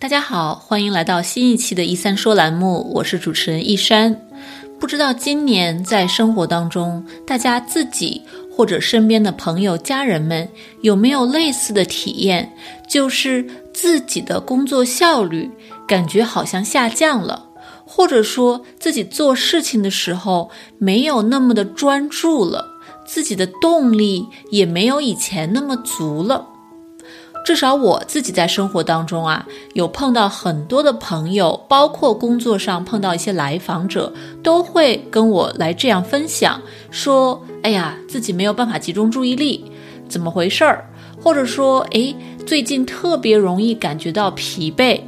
大家好，欢迎来到新一期的“一三说”栏目，我是主持人一山。不知道今年在生活当中，大家自己或者身边的朋友、家人们有没有类似的体验？就是自己的工作效率感觉好像下降了，或者说自己做事情的时候没有那么的专注了，自己的动力也没有以前那么足了。至少我自己在生活当中啊，有碰到很多的朋友，包括工作上碰到一些来访者，都会跟我来这样分享，说：“哎呀，自己没有办法集中注意力，怎么回事儿？”或者说：“哎，最近特别容易感觉到疲惫，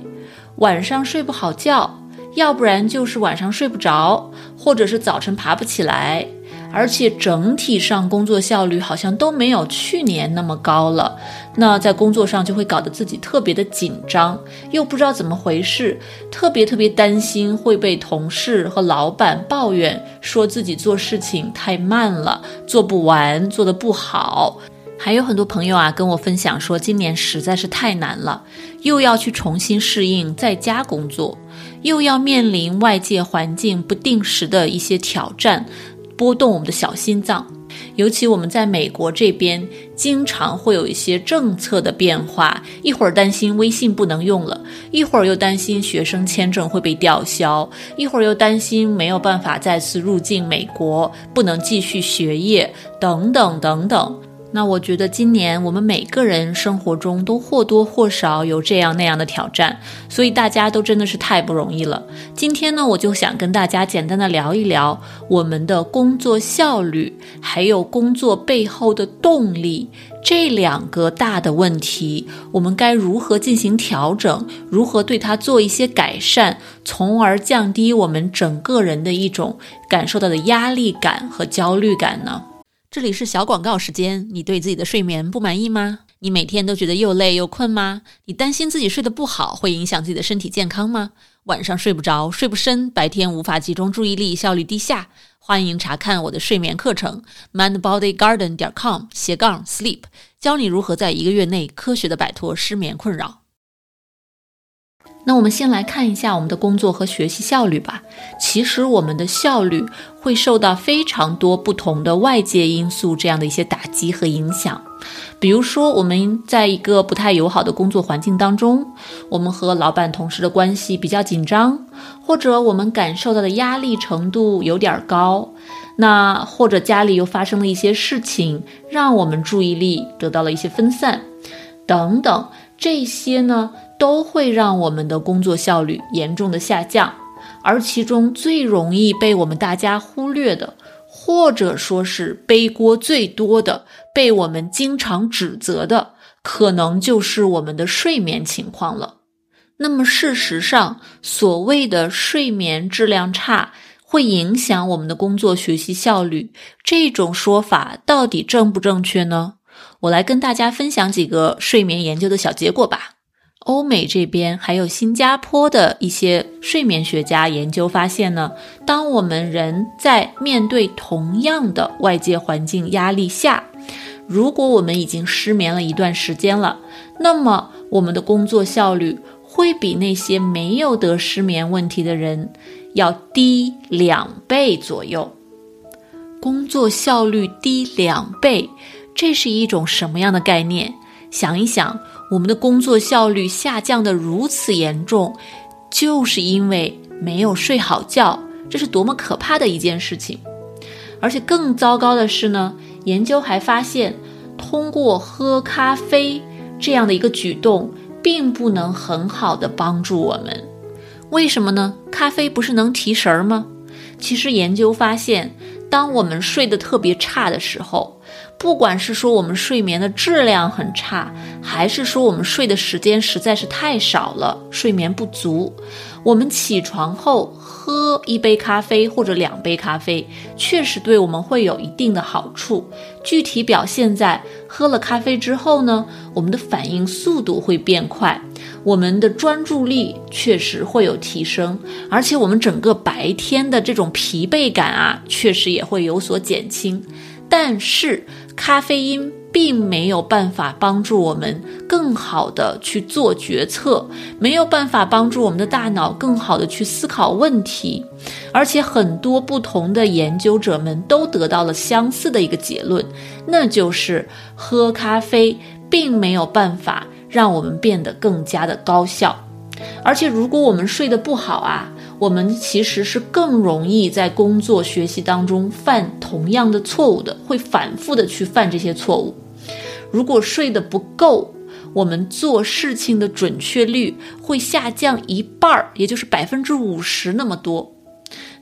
晚上睡不好觉，要不然就是晚上睡不着，或者是早晨爬不起来。”而且整体上工作效率好像都没有去年那么高了，那在工作上就会搞得自己特别的紧张，又不知道怎么回事，特别特别担心会被同事和老板抱怨，说自己做事情太慢了，做不完，做得不好。还有很多朋友啊跟我分享说，今年实在是太难了，又要去重新适应在家工作，又要面临外界环境不定时的一些挑战。波动我们的小心脏，尤其我们在美国这边，经常会有一些政策的变化，一会儿担心微信不能用了，一会儿又担心学生签证会被吊销，一会儿又担心没有办法再次入境美国，不能继续学业，等等等等。那我觉得今年我们每个人生活中都或多或少有这样那样的挑战，所以大家都真的是太不容易了。今天呢，我就想跟大家简单的聊一聊我们的工作效率，还有工作背后的动力这两个大的问题，我们该如何进行调整，如何对它做一些改善，从而降低我们整个人的一种感受到的压力感和焦虑感呢？这里是小广告时间。你对自己的睡眠不满意吗？你每天都觉得又累又困吗？你担心自己睡得不好会影响自己的身体健康吗？晚上睡不着，睡不深，白天无法集中注意力，效率低下？欢迎查看我的睡眠课程，mindbodygarden 点 com 斜杠 sleep，教你如何在一个月内科学的摆脱失眠困扰。那我们先来看一下我们的工作和学习效率吧。其实我们的效率会受到非常多不同的外界因素这样的一些打击和影响。比如说，我们在一个不太友好的工作环境当中，我们和老板、同事的关系比较紧张，或者我们感受到的压力程度有点高，那或者家里又发生了一些事情，让我们注意力得到了一些分散，等等，这些呢？都会让我们的工作效率严重的下降，而其中最容易被我们大家忽略的，或者说是背锅最多的，被我们经常指责的，可能就是我们的睡眠情况了。那么事实上，所谓的睡眠质量差会影响我们的工作学习效率，这种说法到底正不正确呢？我来跟大家分享几个睡眠研究的小结果吧。欧美这边还有新加坡的一些睡眠学家研究发现呢，当我们人在面对同样的外界环境压力下，如果我们已经失眠了一段时间了，那么我们的工作效率会比那些没有得失眠问题的人要低两倍左右。工作效率低两倍，这是一种什么样的概念？想一想。我们的工作效率下降的如此严重，就是因为没有睡好觉，这是多么可怕的一件事情！而且更糟糕的是呢，研究还发现，通过喝咖啡这样的一个举动，并不能很好的帮助我们。为什么呢？咖啡不是能提神儿吗？其实研究发现，当我们睡得特别差的时候，不管是说我们睡眠的质量很差，还是说我们睡的时间实在是太少了，睡眠不足，我们起床后喝一杯咖啡或者两杯咖啡，确实对我们会有一定的好处。具体表现在喝了咖啡之后呢，我们的反应速度会变快，我们的专注力确实会有提升，而且我们整个白天的这种疲惫感啊，确实也会有所减轻。但是咖啡因并没有办法帮助我们更好的去做决策，没有办法帮助我们的大脑更好的去思考问题。而且很多不同的研究者们都得到了相似的一个结论，那就是喝咖啡并没有办法让我们变得更加的高效。而且如果我们睡得不好啊，我们其实是更容易在工作学习当中犯同样的错误的，会反复的去犯这些错误。如果睡得不够，我们做事情的准确率会下降一半儿，也就是百分之五十那么多。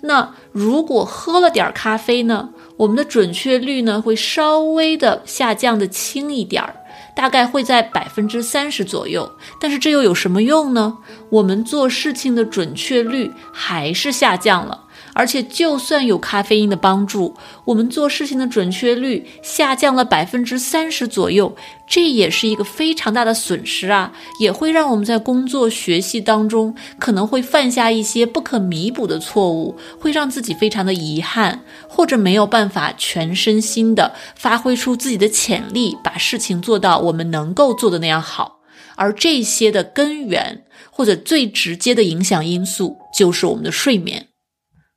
那如果喝了点咖啡呢，我们的准确率呢会稍微的下降的轻一点儿。大概会在百分之三十左右，但是这又有什么用呢？我们做事情的准确率还是下降了。而且，就算有咖啡因的帮助，我们做事情的准确率下降了百分之三十左右，这也是一个非常大的损失啊！也会让我们在工作学习当中可能会犯下一些不可弥补的错误，会让自己非常的遗憾，或者没有办法全身心的发挥出自己的潜力，把事情做到我们能够做的那样好。而这些的根源或者最直接的影响因素，就是我们的睡眠。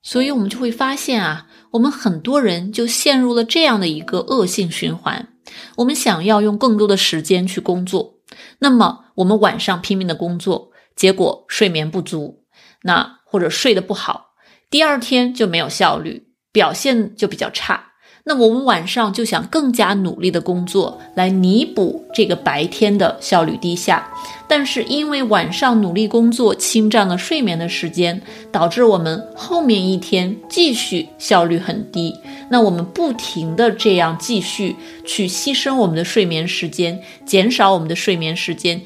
所以，我们就会发现啊，我们很多人就陷入了这样的一个恶性循环。我们想要用更多的时间去工作，那么我们晚上拼命的工作，结果睡眠不足，那或者睡得不好，第二天就没有效率，表现就比较差。那我们晚上就想更加努力的工作，来弥补这个白天的效率低下，但是因为晚上努力工作侵占了睡眠的时间，导致我们后面一天继续效率很低。那我们不停的这样继续去牺牲我们的睡眠时间，减少我们的睡眠时间，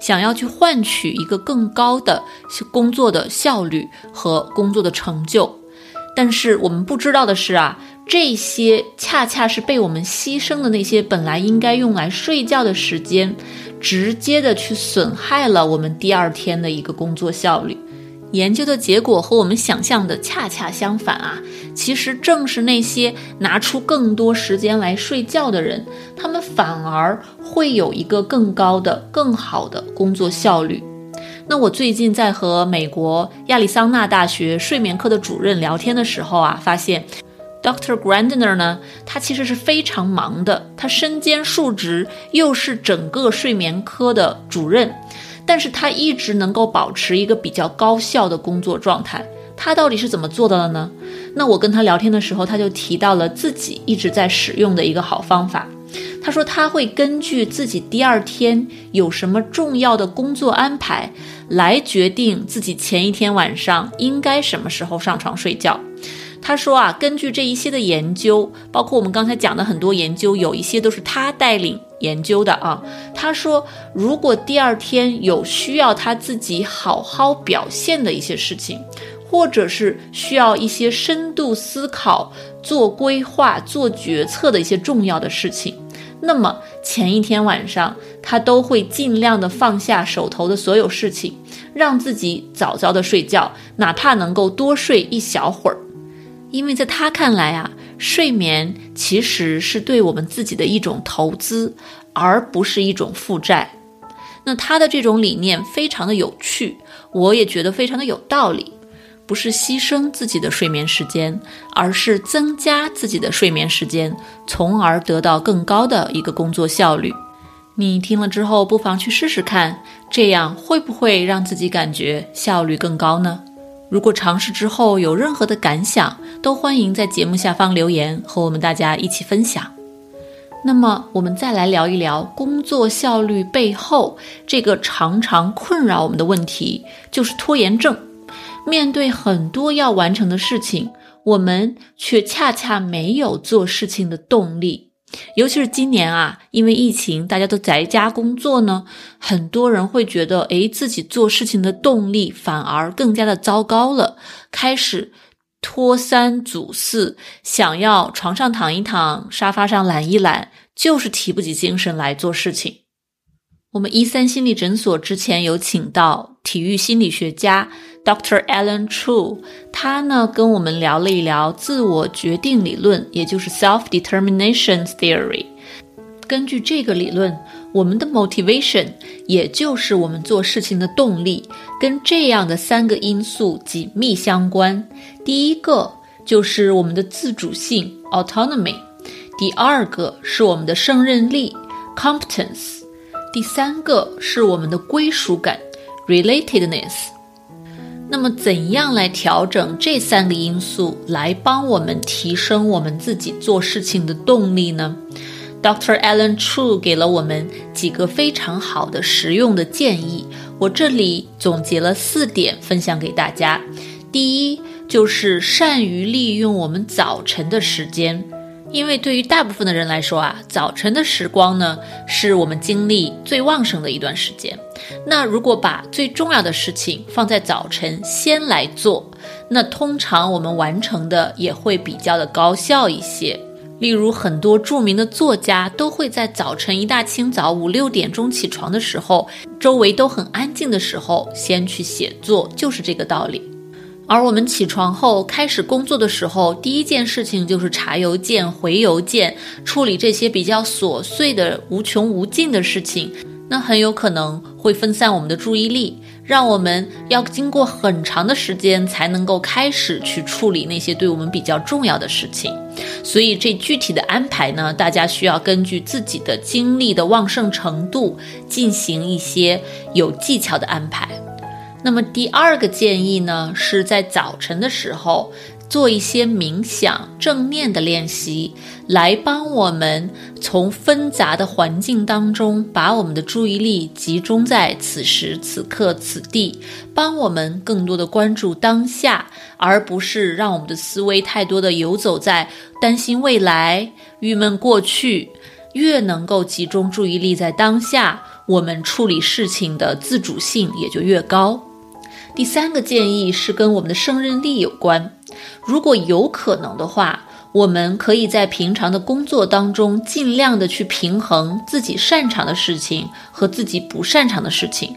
想要去换取一个更高的工作的效率和工作的成就，但是我们不知道的是啊。这些恰恰是被我们牺牲的那些本来应该用来睡觉的时间，直接的去损害了我们第二天的一个工作效率。研究的结果和我们想象的恰恰相反啊！其实正是那些拿出更多时间来睡觉的人，他们反而会有一个更高的、更好的工作效率。那我最近在和美国亚利桑那大学睡眠科的主任聊天的时候啊，发现。Dr. Grandner 呢，他其实是非常忙的，他身兼数职，又是整个睡眠科的主任，但是他一直能够保持一个比较高效的工作状态。他到底是怎么做到的呢？那我跟他聊天的时候，他就提到了自己一直在使用的一个好方法。他说他会根据自己第二天有什么重要的工作安排，来决定自己前一天晚上应该什么时候上床睡觉。他说啊，根据这一些的研究，包括我们刚才讲的很多研究，有一些都是他带领研究的啊。他说，如果第二天有需要他自己好好表现的一些事情，或者是需要一些深度思考、做规划、做决策的一些重要的事情，那么前一天晚上他都会尽量的放下手头的所有事情，让自己早早的睡觉，哪怕能够多睡一小会儿。因为在他看来啊，睡眠其实是对我们自己的一种投资，而不是一种负债。那他的这种理念非常的有趣，我也觉得非常的有道理。不是牺牲自己的睡眠时间，而是增加自己的睡眠时间，从而得到更高的一个工作效率。你听了之后，不妨去试试看，这样会不会让自己感觉效率更高呢？如果尝试之后有任何的感想，都欢迎在节目下方留言和我们大家一起分享。那么，我们再来聊一聊工作效率背后这个常常困扰我们的问题，就是拖延症。面对很多要完成的事情，我们却恰恰没有做事情的动力。尤其是今年啊，因为疫情，大家都宅家工作呢，很多人会觉得，诶，自己做事情的动力反而更加的糟糕了，开始拖三阻四，想要床上躺一躺，沙发上懒一懒，就是提不起精神来做事情。我们一三心理诊所之前有请到体育心理学家。Dr. Alan True，他呢跟我们聊了一聊自我决定理论，也就是 Self-Determination Theory。根据这个理论，我们的 motivation，也就是我们做事情的动力，跟这样的三个因素紧密相关。第一个就是我们的自主性 autonomy，第二个是我们的胜任力 competence，第三个是我们的归属感 relatedness。那么，怎样来调整这三个因素，来帮我们提升我们自己做事情的动力呢？Dr. Alan True 给了我们几个非常好的实用的建议，我这里总结了四点分享给大家。第一，就是善于利用我们早晨的时间。因为对于大部分的人来说啊，早晨的时光呢，是我们精力最旺盛的一段时间。那如果把最重要的事情放在早晨先来做，那通常我们完成的也会比较的高效一些。例如，很多著名的作家都会在早晨一大清早五六点钟起床的时候，周围都很安静的时候，先去写作，就是这个道理。而我们起床后开始工作的时候，第一件事情就是查邮件、回邮件，处理这些比较琐碎的、无穷无尽的事情，那很有可能会分散我们的注意力，让我们要经过很长的时间才能够开始去处理那些对我们比较重要的事情。所以，这具体的安排呢，大家需要根据自己的精力的旺盛程度进行一些有技巧的安排。那么第二个建议呢，是在早晨的时候做一些冥想、正念的练习，来帮我们从纷杂的环境当中把我们的注意力集中在此时此刻此地，帮我们更多的关注当下，而不是让我们的思维太多的游走在担心未来、郁闷过去。越能够集中注意力在当下，我们处理事情的自主性也就越高。第三个建议是跟我们的胜任力有关。如果有可能的话，我们可以在平常的工作当中尽量的去平衡自己擅长的事情和自己不擅长的事情。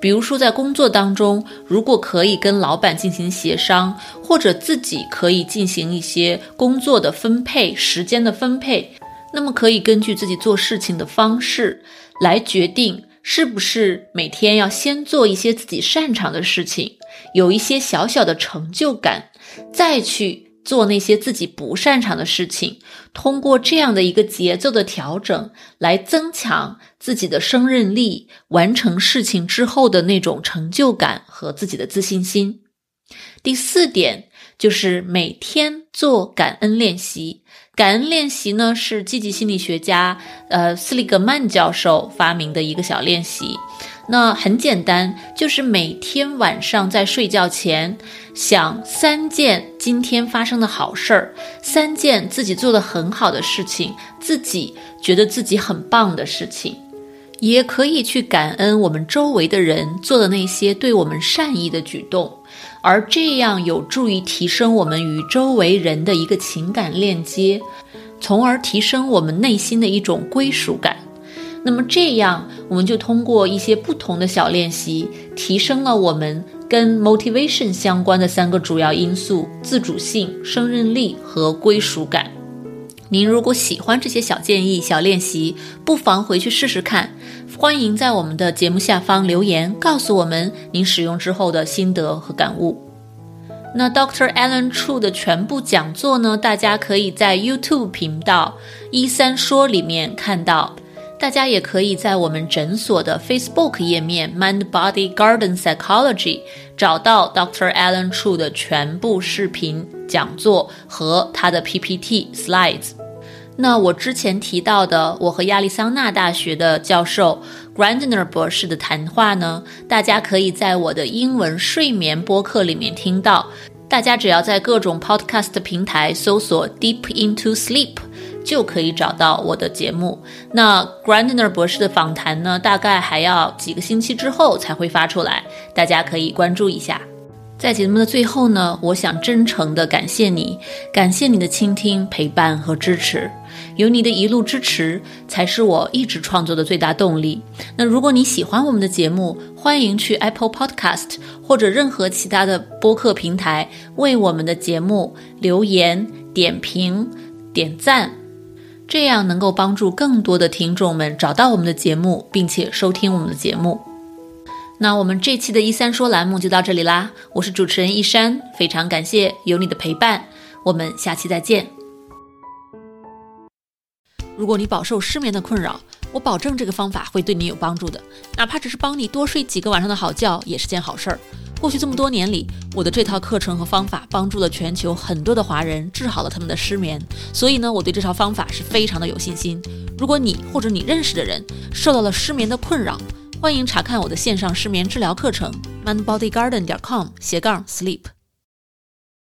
比如说，在工作当中，如果可以跟老板进行协商，或者自己可以进行一些工作的分配、时间的分配，那么可以根据自己做事情的方式来决定。是不是每天要先做一些自己擅长的事情，有一些小小的成就感，再去做那些自己不擅长的事情？通过这样的一个节奏的调整，来增强自己的胜任力，完成事情之后的那种成就感和自己的自信心。第四点就是每天做感恩练习。感恩练习呢，是积极心理学家呃斯利格曼教授发明的一个小练习。那很简单，就是每天晚上在睡觉前想三件今天发生的好事儿，三件自己做的很好的事情，自己觉得自己很棒的事情，也可以去感恩我们周围的人做的那些对我们善意的举动。而这样有助于提升我们与周围人的一个情感链接，从而提升我们内心的一种归属感。那么这样，我们就通过一些不同的小练习，提升了我们跟 motivation 相关的三个主要因素：自主性、胜任力和归属感。您如果喜欢这些小建议、小练习，不妨回去试试看。欢迎在我们的节目下方留言，告诉我们您使用之后的心得和感悟。那 Dr. Alan True 的全部讲座呢？大家可以在 YouTube 频道“一三说”里面看到。大家也可以在我们诊所的 Facebook 页面 “Mind Body Garden Psychology” 找到 Dr. Alan True 的全部视频讲座和他的 PPT slides。那我之前提到的，我和亚利桑那大学的教授 Grandner 博士的谈话呢，大家可以在我的英文睡眠播客里面听到。大家只要在各种 podcast 平台搜索 “Deep into Sleep”，就可以找到我的节目。那 Grandner 博士的访谈呢，大概还要几个星期之后才会发出来，大家可以关注一下。在节目的最后呢，我想真诚的感谢你，感谢你的倾听、陪伴和支持。有你的一路支持，才是我一直创作的最大动力。那如果你喜欢我们的节目，欢迎去 Apple Podcast 或者任何其他的播客平台为我们的节目留言、点评、点赞。这样能够帮助更多的听众们找到我们的节目，并且收听我们的节目。那我们这期的“一三说”栏目就到这里啦，我是主持人一山，非常感谢有你的陪伴，我们下期再见。如果你饱受失眠的困扰，我保证这个方法会对你有帮助的，哪怕只是帮你多睡几个晚上的好觉，也是件好事儿。过去这么多年里，我的这套课程和方法帮助了全球很多的华人，治好了他们的失眠。所以呢，我对这套方法是非常的有信心。如果你或者你认识的人受到了失眠的困扰，欢迎查看我的线上失眠治疗课程 mindbodygarden 点 com 斜杠 sleep。